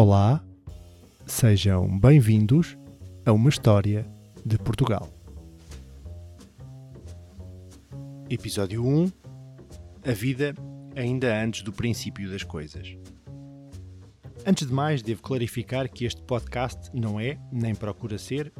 Olá, sejam bem-vindos a uma história de Portugal. Episódio 1 A vida ainda antes do princípio das coisas. Antes de mais, devo clarificar que este podcast não é, nem procura ser,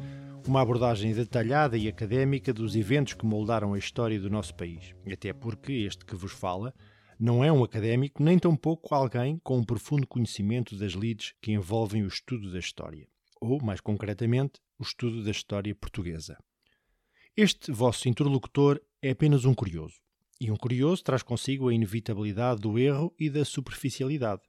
uma abordagem detalhada e académica dos eventos que moldaram a história do nosso país. Até porque este que vos fala não é um académico, nem tampouco alguém com um profundo conhecimento das lides que envolvem o estudo da história, ou, mais concretamente, o estudo da história portuguesa. Este vosso interlocutor é apenas um curioso, e um curioso traz consigo a inevitabilidade do erro e da superficialidade.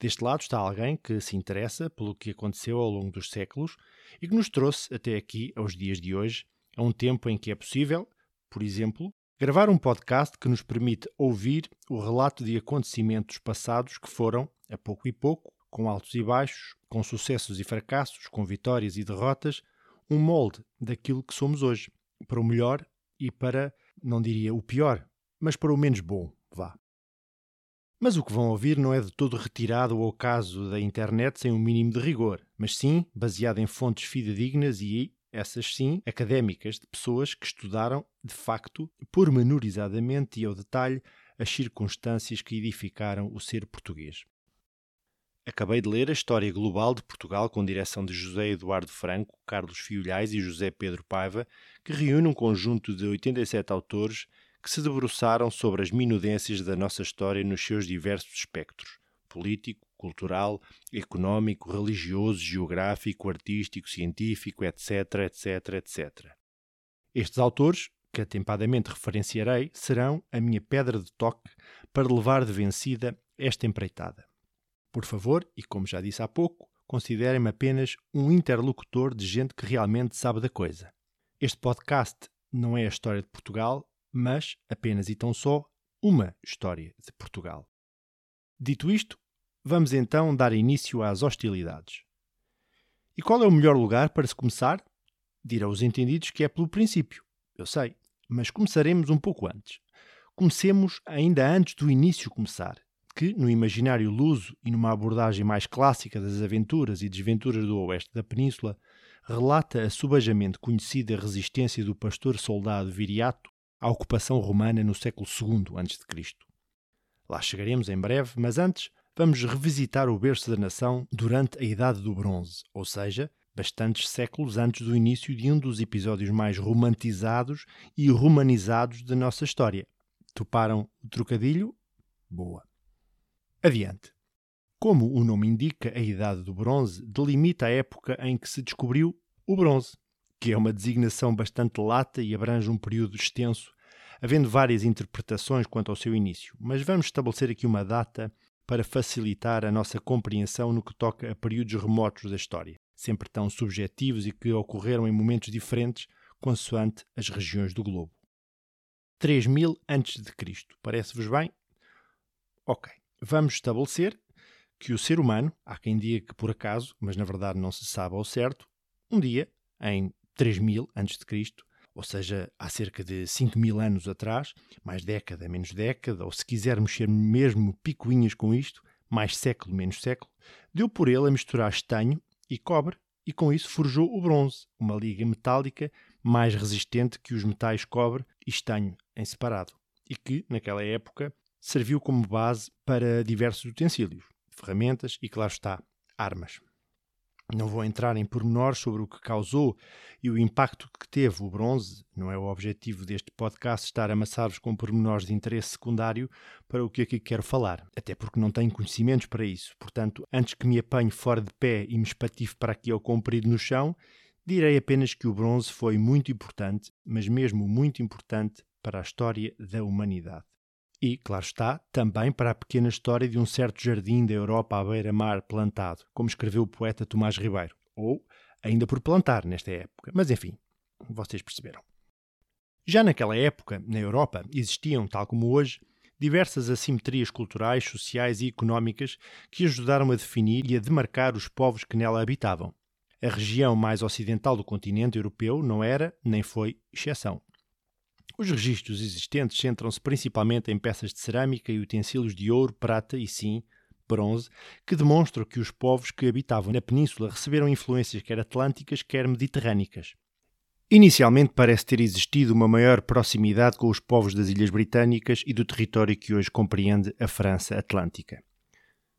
Deste lado está alguém que se interessa pelo que aconteceu ao longo dos séculos e que nos trouxe até aqui, aos dias de hoje, a um tempo em que é possível, por exemplo, Gravar um podcast que nos permite ouvir o relato de acontecimentos passados que foram, a pouco e pouco, com altos e baixos, com sucessos e fracassos, com vitórias e derrotas, um molde daquilo que somos hoje, para o melhor e para, não diria o pior, mas para o menos bom, vá. Mas o que vão ouvir não é de todo retirado ao caso da internet sem um mínimo de rigor, mas sim baseado em fontes fidedignas e essas sim académicas, de pessoas que estudaram, de facto, pormenorizadamente e ao detalhe, as circunstâncias que edificaram o ser português. Acabei de ler a História Global de Portugal com direção de José Eduardo Franco, Carlos Fiolhais e José Pedro Paiva, que reúne um conjunto de 87 autores que se debruçaram sobre as minudências da nossa história nos seus diversos espectros político, cultural, económico, religioso, geográfico, artístico, científico, etc., etc., etc. Estes autores, que atempadamente referenciarei, serão a minha pedra de toque para levar de vencida esta empreitada. Por favor, e como já disse há pouco, considerem-me apenas um interlocutor de gente que realmente sabe da coisa. Este podcast não é a história de Portugal, mas apenas e tão só uma história de Portugal. Dito isto, Vamos então dar início às hostilidades. E qual é o melhor lugar para se começar? Dirão os entendidos que é pelo princípio. Eu sei, mas começaremos um pouco antes. Comecemos ainda antes do início começar, que, no imaginário luso e numa abordagem mais clássica das aventuras e desventuras do oeste da península, relata a subajamente conhecida resistência do pastor-soldado Viriato à ocupação romana no século II a.C. Lá chegaremos em breve, mas antes vamos revisitar o berço da nação durante a Idade do Bronze, ou seja, bastantes séculos antes do início de um dos episódios mais romantizados e romanizados da nossa história. Toparam o trocadilho? Boa. Adiante. Como o nome indica, a Idade do Bronze delimita a época em que se descobriu o bronze, que é uma designação bastante lata e abrange um período extenso, havendo várias interpretações quanto ao seu início, mas vamos estabelecer aqui uma data para facilitar a nossa compreensão no que toca a períodos remotos da história, sempre tão subjetivos e que ocorreram em momentos diferentes consoante as regiões do globo. 3000 a.C. Parece-vos bem? Ok. Vamos estabelecer que o ser humano, há quem diga que por acaso, mas na verdade não se sabe ao certo, um dia, em 3000 a.C., ou seja, há cerca de 5 mil anos atrás, mais década, menos década, ou se quisermos ser mesmo picuinhas com isto, mais século, menos século, deu por ele a misturar estanho e cobre e com isso forjou o bronze, uma liga metálica mais resistente que os metais cobre e estanho em separado, e que, naquela época, serviu como base para diversos utensílios, ferramentas e, claro está, armas. Não vou entrar em pormenores sobre o que causou e o impacto que teve o bronze. Não é o objetivo deste podcast estar a amassar-vos com pormenores de interesse secundário para o que aqui quero falar, até porque não tenho conhecimentos para isso. Portanto, antes que me apanhe fora de pé e me espatife para aqui ao comprido no chão, direi apenas que o bronze foi muito importante, mas mesmo muito importante para a história da humanidade. E, claro está, também para a pequena história de um certo jardim da Europa à beira-mar plantado, como escreveu o poeta Tomás Ribeiro. Ou ainda por plantar nesta época. Mas enfim, vocês perceberam. Já naquela época, na Europa, existiam, tal como hoje, diversas assimetrias culturais, sociais e económicas que ajudaram a definir e a demarcar os povos que nela habitavam. A região mais ocidental do continente europeu não era, nem foi, exceção. Os registros existentes centram-se principalmente em peças de cerâmica e utensílios de ouro, prata e, sim, bronze que demonstram que os povos que habitavam na península receberam influências quer atlânticas, quer mediterrânicas. Inicialmente parece ter existido uma maior proximidade com os povos das Ilhas Britânicas e do território que hoje compreende a França Atlântica.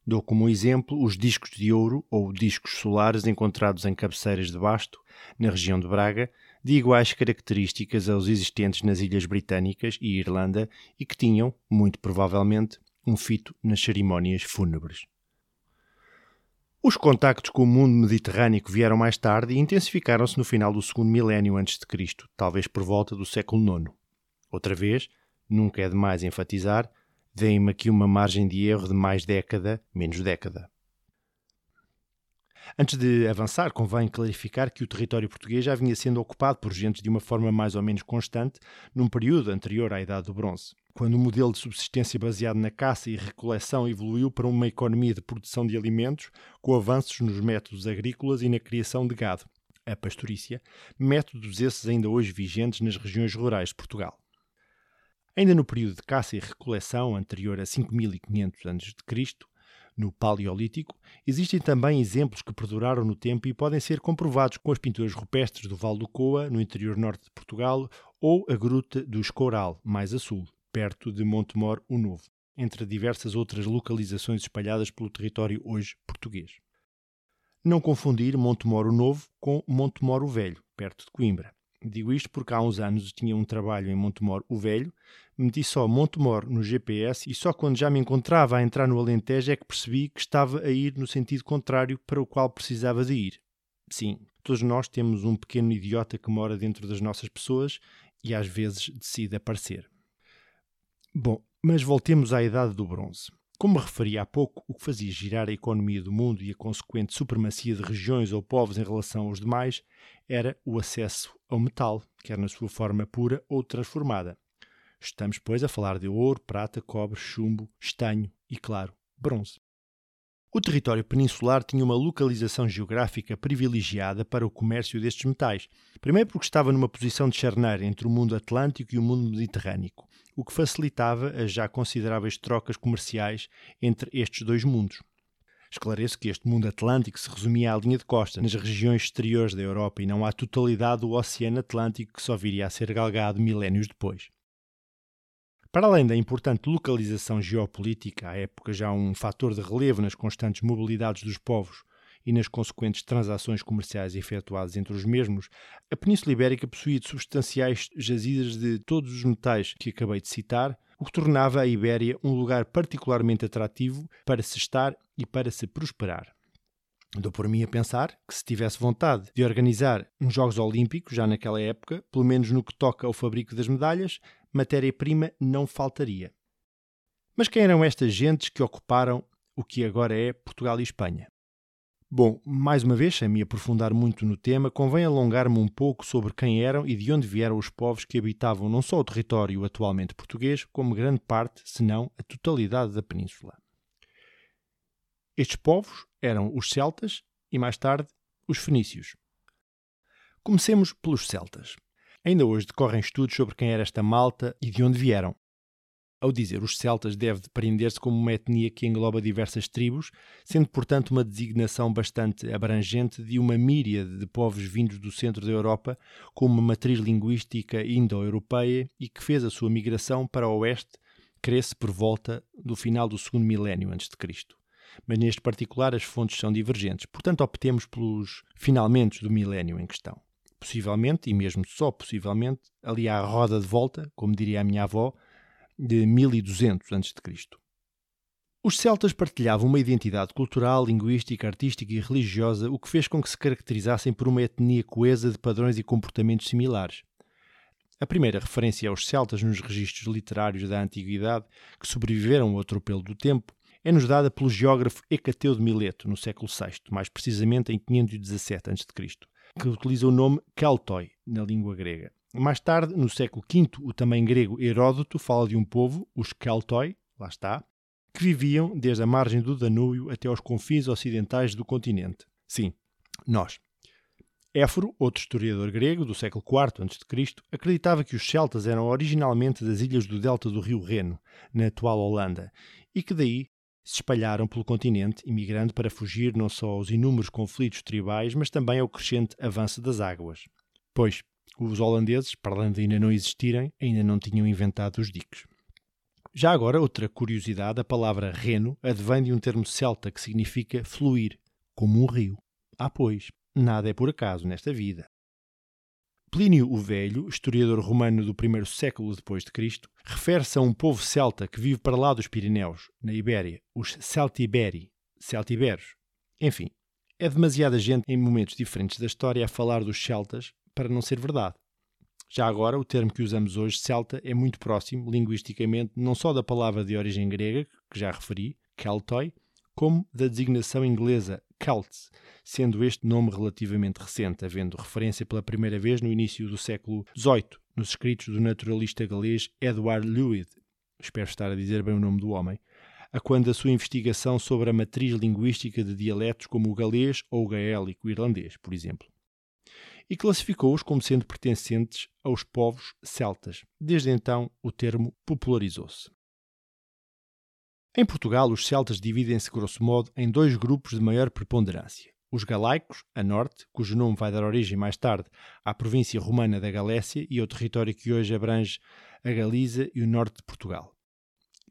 Dou como exemplo os discos de ouro ou discos solares encontrados em cabeceiras de basto, na região de Braga, de iguais características aos existentes nas Ilhas Britânicas e Irlanda e que tinham, muito provavelmente, um fito nas cerimónias fúnebres. Os contactos com o mundo mediterrâneo vieram mais tarde e intensificaram-se no final do segundo milénio antes de Cristo, talvez por volta do século IX. Outra vez, nunca é demais enfatizar, deem-me aqui uma margem de erro de mais década, menos década. Antes de avançar, convém clarificar que o território português já vinha sendo ocupado por gentes de uma forma mais ou menos constante num período anterior à Idade do Bronze, quando o modelo de subsistência baseado na caça e recoleção evoluiu para uma economia de produção de alimentos com avanços nos métodos agrícolas e na criação de gado, a pastorícia, métodos esses ainda hoje vigentes nas regiões rurais de Portugal. Ainda no período de caça e recoleção anterior a 5500 a.C., no Paleolítico, existem também exemplos que perduraram no tempo e podem ser comprovados com as pinturas rupestres do Val do Coa, no interior norte de Portugal, ou a Gruta do Escoral, mais a sul, perto de Montemor o Novo, entre diversas outras localizações espalhadas pelo território hoje português. Não confundir Montemor o Novo com Montemor o Velho, perto de Coimbra. Digo isto porque há uns anos tinha um trabalho em Montemor o Velho, meti só Montemor no GPS e só quando já me encontrava a entrar no Alentejo é que percebi que estava a ir no sentido contrário para o qual precisava de ir. Sim, todos nós temos um pequeno idiota que mora dentro das nossas pessoas e às vezes decide aparecer. Bom, mas voltemos à Idade do Bronze. Como referi há pouco, o que fazia girar a economia do mundo e a consequente supremacia de regiões ou povos em relação aos demais era o acesso ao metal, quer na sua forma pura ou transformada. Estamos, pois, a falar de ouro, prata, cobre, chumbo, estanho e, claro, bronze. O território peninsular tinha uma localização geográfica privilegiada para o comércio destes metais. Primeiro, porque estava numa posição de charneira entre o mundo atlântico e o mundo mediterrâneo, o que facilitava as já consideráveis trocas comerciais entre estes dois mundos. Esclareço que este mundo atlântico se resumia à linha de costa, nas regiões exteriores da Europa e não à totalidade do Oceano Atlântico que só viria a ser galgado milénios depois. Para além da importante localização geopolítica, à época já um fator de relevo nas constantes mobilidades dos povos e nas consequentes transações comerciais efetuadas entre os mesmos, a Península Ibérica possuía substanciais jazidas de todos os metais que acabei de citar, o que tornava a Ibéria um lugar particularmente atrativo para se estar e para se prosperar. Dou por mim a pensar que se tivesse vontade de organizar uns Jogos Olímpicos, já naquela época, pelo menos no que toca ao fabrico das medalhas, matéria-prima não faltaria. Mas quem eram estas gentes que ocuparam o que agora é Portugal e Espanha? Bom, mais uma vez, sem me aprofundar muito no tema, convém alongar-me um pouco sobre quem eram e de onde vieram os povos que habitavam não só o território atualmente português, como grande parte, se não a totalidade da península. Estes povos eram os celtas e, mais tarde, os fenícios. Comecemos pelos celtas. Ainda hoje decorrem estudos sobre quem era esta malta e de onde vieram. Ao dizer os celtas, deve depreender-se como uma etnia que engloba diversas tribos, sendo, portanto, uma designação bastante abrangente de uma míriade de povos vindos do centro da Europa, com uma matriz linguística indo-europeia e que fez a sua migração para o oeste, cresce por volta do final do segundo milénio antes de Cristo. Mas neste particular as fontes são divergentes, portanto optemos pelos finalmente do milénio em questão possivelmente, e mesmo só possivelmente, ali à roda de volta, como diria a minha avó, de 1200 a.C. Os celtas partilhavam uma identidade cultural, linguística, artística e religiosa, o que fez com que se caracterizassem por uma etnia coesa de padrões e comportamentos similares. A primeira referência aos celtas nos registros literários da Antiguidade, que sobreviveram ao atropelo do tempo, é-nos dada pelo geógrafo Hecateu de Mileto, no século VI, mais precisamente em 517 a.C., que utiliza o nome Keltoi na língua grega. Mais tarde, no século V, o também grego Heródoto fala de um povo, os Keltoi, lá está, que viviam desde a margem do Danúbio até aos confins ocidentais do continente. Sim, nós. Éforo, outro historiador grego do século IV a.C., acreditava que os celtas eram originalmente das ilhas do delta do rio Reno, na atual Holanda, e que daí se espalharam pelo continente, imigrando para fugir não só aos inúmeros conflitos tribais, mas também ao crescente avanço das águas. Pois, os holandeses, para além de ainda não existirem, ainda não tinham inventado os diques. Já agora, outra curiosidade, a palavra reno advém de um termo celta que significa fluir, como um rio. Ah, pois, nada é por acaso nesta vida. Plínio o Velho, historiador romano do primeiro século depois de Cristo, refere-se a um povo celta que vive para lá dos Pirineus, na Ibéria, os Celtiberi, celtiberos. Enfim, é demasiada gente em momentos diferentes da história a falar dos celtas para não ser verdade. Já agora, o termo que usamos hoje, celta, é muito próximo, linguisticamente, não só da palavra de origem grega, que já referi, Keltoi, como da designação inglesa Celts, sendo este nome relativamente recente, havendo referência pela primeira vez no início do século XVIII, nos escritos do naturalista galês Edward Lewid, espero estar a dizer bem o nome do homem, a quando a sua investigação sobre a matriz linguística de dialetos como o galês ou o gaélico irlandês, por exemplo e classificou-os como sendo pertencentes aos povos celtas. Desde então, o termo popularizou-se. Em Portugal, os celtas dividem-se, grosso modo, em dois grupos de maior preponderância. Os galaicos, a norte, cujo nome vai dar origem mais tarde à província romana da Galécia e ao território que hoje abrange a Galiza e o norte de Portugal.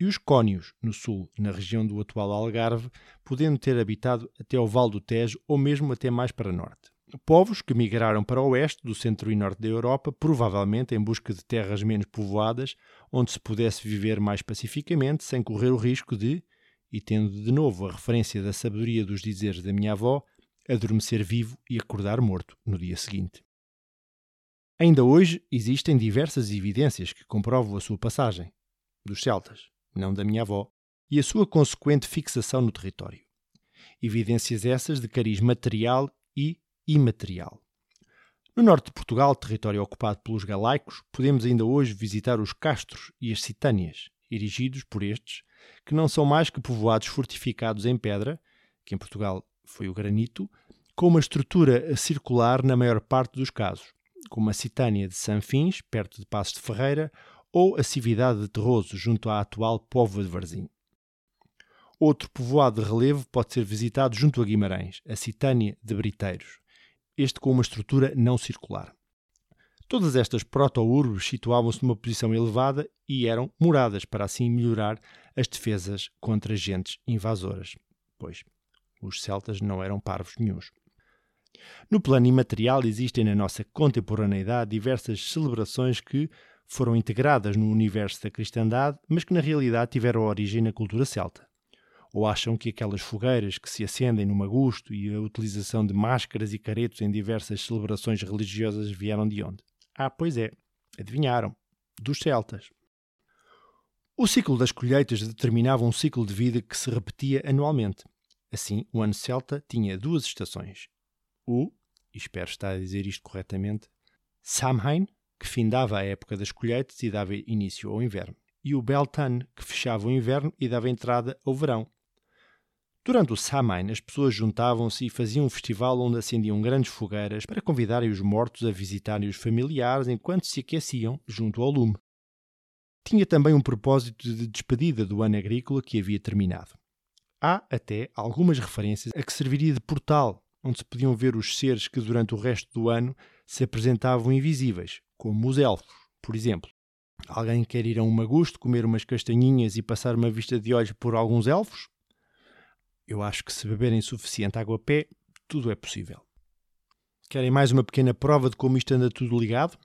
E os cônios, no sul, na região do atual Algarve, podendo ter habitado até ao Val do Tejo ou mesmo até mais para norte. Povos que migraram para o oeste, do centro e norte da Europa, provavelmente em busca de terras menos povoadas, onde se pudesse viver mais pacificamente, sem correr o risco de, e tendo de novo a referência da sabedoria dos dizeres da minha avó, adormecer vivo e acordar morto no dia seguinte. Ainda hoje existem diversas evidências que comprovam a sua passagem, dos celtas, não da minha avó, e a sua consequente fixação no território. Evidências essas de cariz material e imaterial. No norte de Portugal, território ocupado pelos galaicos, podemos ainda hoje visitar os castros e as citâneas, erigidos por estes, que não são mais que povoados fortificados em pedra, que em Portugal foi o granito, com uma estrutura circular na maior parte dos casos, como a Citânia de Sanfins, perto de Passos de Ferreira, ou a Cividade de Terroso, junto à atual Póvoa de Varzim. Outro povoado de relevo pode ser visitado junto a Guimarães, a Citânia de Briteiros este com uma estrutura não circular. Todas estas proto-urbes situavam-se numa posição elevada e eram moradas para assim melhorar as defesas contra agentes invasoras, pois os celtas não eram parvos nenhums. No plano imaterial existem na nossa contemporaneidade diversas celebrações que foram integradas no universo da cristandade, mas que na realidade tiveram origem na cultura celta. Ou acham que aquelas fogueiras que se acendem no magusto e a utilização de máscaras e caretos em diversas celebrações religiosas vieram de onde? Ah, pois é, adivinharam, dos celtas. O ciclo das colheitas determinava um ciclo de vida que se repetia anualmente. Assim, o ano celta tinha duas estações. O, e espero estar a dizer isto corretamente, Samhain, que findava a época das colheitas e dava início ao inverno, e o Beltan, que fechava o inverno e dava entrada ao verão, Durante o Samhain, as pessoas juntavam-se e faziam um festival onde acendiam grandes fogueiras para convidarem os mortos a visitarem os familiares enquanto se aqueciam junto ao lume. Tinha também um propósito de despedida do ano agrícola que havia terminado. Há até algumas referências a que serviria de portal, onde se podiam ver os seres que durante o resto do ano se apresentavam invisíveis, como os elfos, por exemplo. Alguém quer ir a um magusto, comer umas castanhinhas e passar uma vista de olhos por alguns elfos? Eu acho que se beberem suficiente água a pé, tudo é possível. Querem mais uma pequena prova de como isto anda tudo ligado?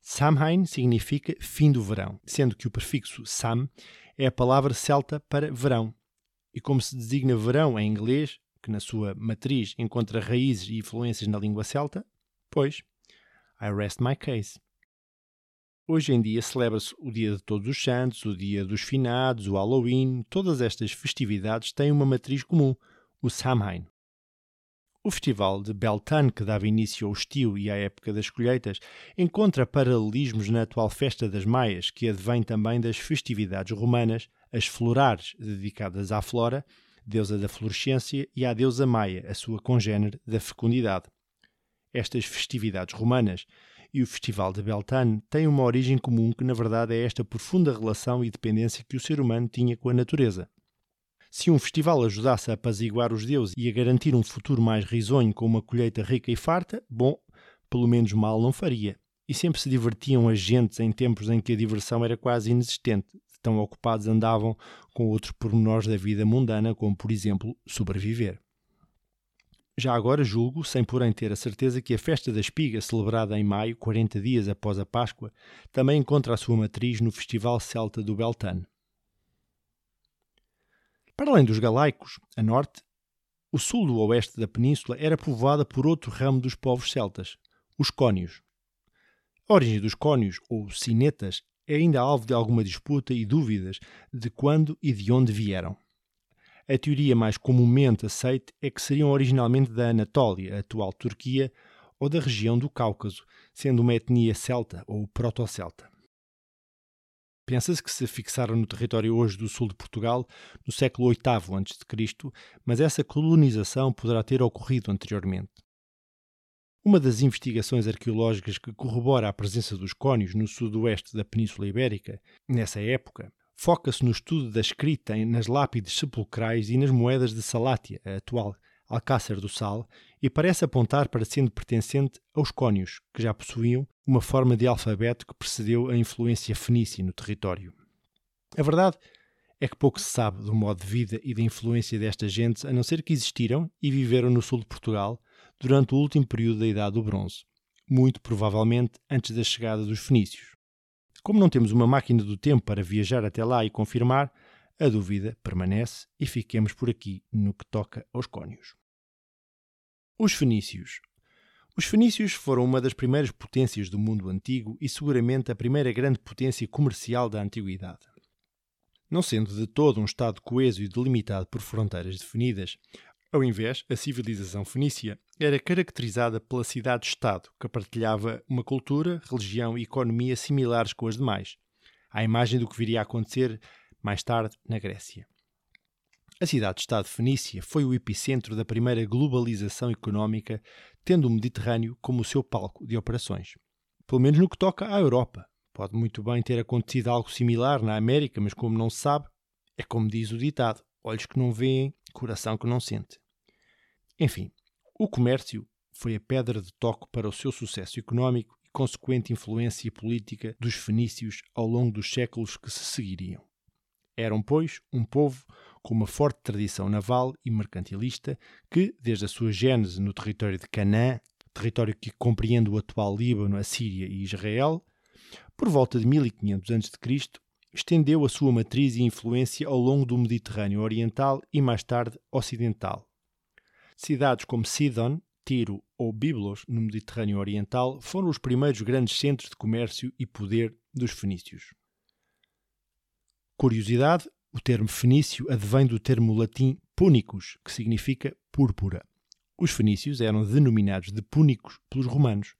Samhain significa fim do verão, sendo que o prefixo sam é a palavra celta para verão. E como se designa verão em inglês, que na sua matriz encontra raízes e influências na língua celta, pois, I rest my case. Hoje em dia celebra-se o Dia de Todos os Santos, o Dia dos Finados, o Halloween. Todas estas festividades têm uma matriz comum, o Samhain. O festival de Beltane, que dava início ao estio e à época das colheitas, encontra paralelismos na atual festa das Maias, que advém também das festividades romanas, as florares, dedicadas à Flora, deusa da florescência, e à deusa Maia, a sua congênere da fecundidade. Estas festividades romanas e o Festival de Beltane têm uma origem comum que, na verdade, é esta profunda relação e dependência que o ser humano tinha com a natureza. Se um festival ajudasse a apaziguar os deuses e a garantir um futuro mais risonho com uma colheita rica e farta, bom, pelo menos mal não faria. E sempre se divertiam as gentes em tempos em que a diversão era quase inexistente, tão ocupados andavam com outros pormenores da vida mundana, como por exemplo sobreviver. Já agora julgo, sem porém ter a certeza, que a festa da espiga, celebrada em maio, 40 dias após a Páscoa, também encontra a sua matriz no Festival Celta do Beltane. Para além dos galaicos, a norte, o sul do oeste da península era povoada por outro ramo dos povos celtas, os cônios. A origem dos cônios, ou cinetas, é ainda alvo de alguma disputa e dúvidas de quando e de onde vieram. A teoria mais comumente aceita é que seriam originalmente da Anatólia, a atual Turquia, ou da região do Cáucaso, sendo uma etnia celta ou proto-celta. Pensa-se que se fixaram no território hoje do sul de Portugal no século VIII a.C., mas essa colonização poderá ter ocorrido anteriormente. Uma das investigações arqueológicas que corrobora a presença dos cónios no sudoeste da Península Ibérica, nessa época, foca-se no estudo da escrita nas lápides sepulcrais e nas moedas de Salátia, a atual Alcácer do Sal, e parece apontar para sendo pertencente aos cônios, que já possuíam uma forma de alfabeto que precedeu a influência fenícia no território. A verdade é que pouco se sabe do modo de vida e da influência destas gentes, a não ser que existiram e viveram no sul de Portugal durante o último período da Idade do Bronze, muito provavelmente antes da chegada dos fenícios. Como não temos uma máquina do tempo para viajar até lá e confirmar, a dúvida permanece e fiquemos por aqui no que toca aos cônios. Os fenícios. Os fenícios foram uma das primeiras potências do mundo antigo e seguramente a primeira grande potência comercial da antiguidade. Não sendo de todo um Estado coeso e delimitado por fronteiras definidas, ao invés, a civilização fenícia era caracterizada pela cidade-estado, que partilhava uma cultura, religião e economia similares com as demais, à imagem do que viria a acontecer mais tarde na Grécia. A cidade-estado fenícia foi o epicentro da primeira globalização económica, tendo o Mediterrâneo como o seu palco de operações. Pelo menos no que toca à Europa. Pode muito bem ter acontecido algo similar na América, mas como não se sabe, é como diz o ditado: olhos que não veem, coração que não sente. Enfim, o comércio foi a pedra de toque para o seu sucesso económico e consequente influência política dos fenícios ao longo dos séculos que se seguiriam. Eram, pois, um povo com uma forte tradição naval e mercantilista que, desde a sua gênese no território de Canaã, território que compreende o atual Líbano, a Síria e Israel, por volta de 1500 a.C., estendeu a sua matriz e influência ao longo do Mediterrâneo Oriental e mais tarde Ocidental. Cidades como Sidon, Tiro ou Biblos, no Mediterrâneo Oriental, foram os primeiros grandes centros de comércio e poder dos fenícios. Curiosidade: o termo fenício advém do termo latim púnicos, que significa púrpura. Os fenícios eram denominados de púnicos pelos romanos,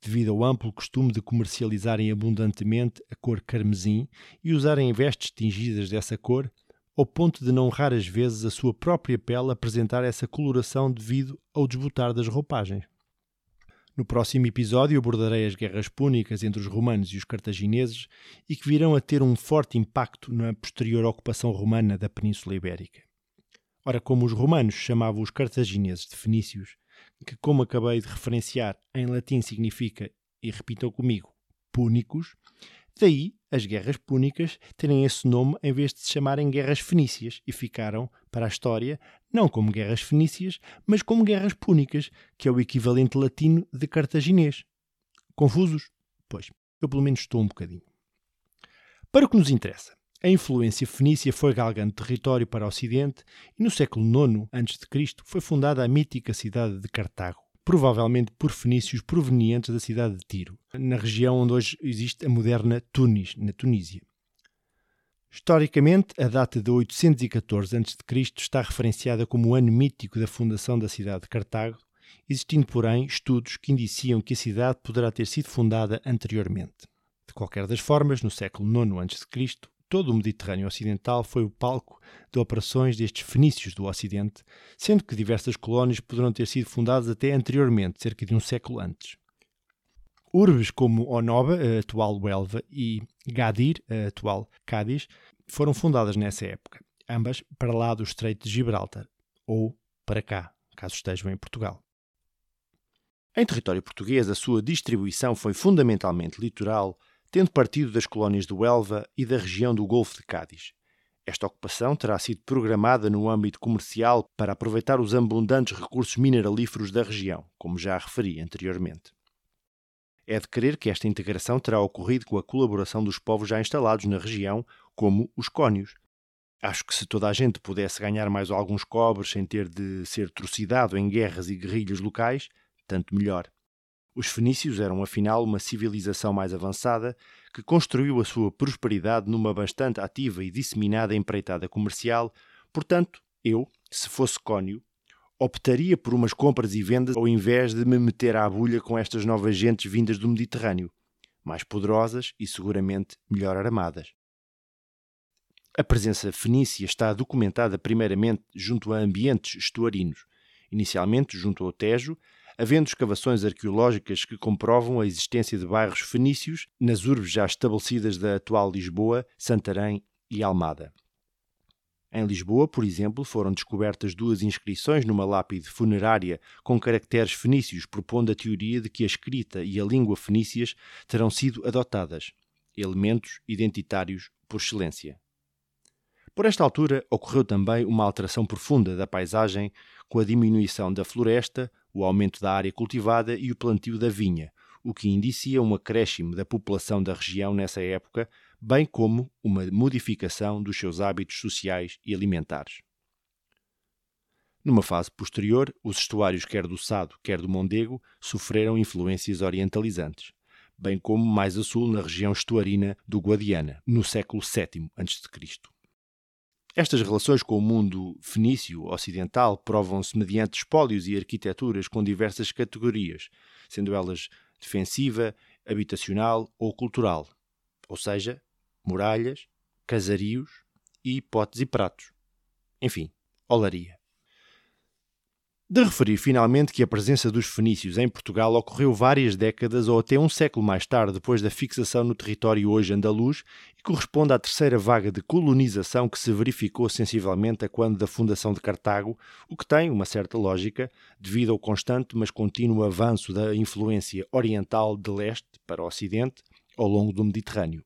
devido ao amplo costume de comercializarem abundantemente a cor carmesim e usarem vestes tingidas dessa cor, ao ponto de não raras vezes a sua própria pele apresentar essa coloração devido ao desbotar das roupagens. No próximo episódio abordarei as guerras púnicas entre os romanos e os cartagineses e que virão a ter um forte impacto na posterior ocupação romana da Península Ibérica. Ora, como os romanos chamavam os cartagineses de fenícios, que, como acabei de referenciar, em latim significa, e repitam comigo, púnicos, daí as guerras púnicas terem esse nome em vez de se chamarem guerras fenícias e ficaram, para a história, não como guerras fenícias, mas como guerras púnicas, que é o equivalente latino de cartaginês. Confusos? Pois, eu pelo menos estou um bocadinho. Para o que nos interessa, a influência fenícia foi galgando território para o Ocidente e no século IX a.C. foi fundada a mítica cidade de Cartago, provavelmente por fenícios provenientes da cidade de Tiro, na região onde hoje existe a moderna Tunis, na Tunísia. Historicamente, a data de 814 a.C. está referenciada como o ano mítico da fundação da cidade de Cartago, existindo, porém, estudos que indiciam que a cidade poderá ter sido fundada anteriormente. De qualquer das formas, no século IX a.C., todo o Mediterrâneo Ocidental foi o palco de operações destes fenícios do Ocidente, sendo que diversas colónias poderão ter sido fundadas até anteriormente, cerca de um século antes. Urbes como Onoba, atual Huelva, e Gadir, atual Cádiz, foram fundadas nessa época. ambas para lá do Estreito de Gibraltar, ou para cá, caso estejam em Portugal. Em território português, a sua distribuição foi fundamentalmente litoral, tendo partido das colónias do Elva e da região do Golfo de Cádiz. Esta ocupação terá sido programada no âmbito comercial para aproveitar os abundantes recursos mineralíferos da região, como já referi anteriormente. É de crer que esta integração terá ocorrido com a colaboração dos povos já instalados na região, como os cônios. Acho que se toda a gente pudesse ganhar mais alguns cobres sem ter de ser trucidado em guerras e guerrilhas locais, tanto melhor. Os fenícios eram afinal uma civilização mais avançada que construiu a sua prosperidade numa bastante ativa e disseminada empreitada comercial, portanto, eu, se fosse cônio, optaria por umas compras e vendas ao invés de me meter à bulha com estas novas gentes vindas do Mediterrâneo, mais poderosas e seguramente melhor armadas. A presença fenícia está documentada primeiramente junto a ambientes estuarinos, inicialmente junto ao Tejo, havendo escavações arqueológicas que comprovam a existência de bairros fenícios nas urbes já estabelecidas da atual Lisboa, Santarém e Almada. Em Lisboa, por exemplo, foram descobertas duas inscrições numa lápide funerária com caracteres fenícios, propondo a teoria de que a escrita e a língua fenícias terão sido adotadas, elementos identitários por excelência. Por esta altura, ocorreu também uma alteração profunda da paisagem, com a diminuição da floresta, o aumento da área cultivada e o plantio da vinha, o que indicia um acréscimo da população da região nessa época, bem como uma modificação dos seus hábitos sociais e alimentares. Numa fase posterior, os estuários quer do Sado, quer do Mondego sofreram influências orientalizantes, bem como mais a sul na região estuarina do Guadiana, no século VII a.C. Estas relações com o mundo fenício ocidental provam-se mediante espólios e arquiteturas com diversas categorias, sendo elas defensiva, habitacional ou cultural, ou seja, muralhas, casarios e potes e pratos. Enfim, olaria. De referir finalmente que a presença dos fenícios em Portugal ocorreu várias décadas ou até um século mais tarde depois da fixação no território hoje andaluz e corresponde à terceira vaga de colonização que se verificou sensivelmente a quando da fundação de Cartago, o que tem uma certa lógica devido ao constante mas contínuo avanço da influência oriental de leste para o ocidente ao longo do Mediterrâneo.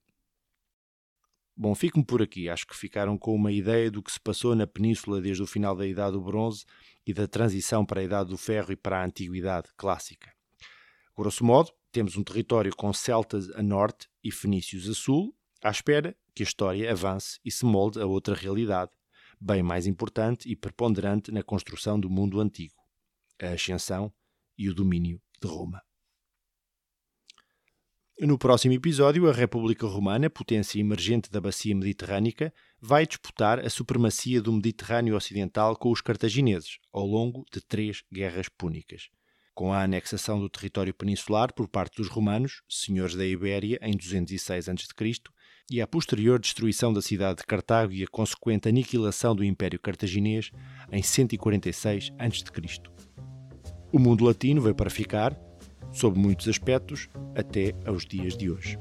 Bom, fico-me por aqui. Acho que ficaram com uma ideia do que se passou na península desde o final da Idade do Bronze e da transição para a Idade do Ferro e para a Antiguidade clássica. Grosso modo, temos um território com celtas a norte e fenícios a sul, à espera que a história avance e se molde a outra realidade, bem mais importante e preponderante na construção do mundo antigo: a ascensão e o domínio de Roma. No próximo episódio, a República Romana, potência emergente da bacia mediterrânica, vai disputar a supremacia do Mediterrâneo Ocidental com os cartagineses, ao longo de três guerras púnicas. Com a anexação do território peninsular por parte dos romanos, senhores da Ibéria, em 206 a.C., e a posterior destruição da cidade de Cartago e a consequente aniquilação do Império Cartaginês em 146 a.C. O mundo latino veio para ficar sob muitos aspectos, até aos dias de hoje.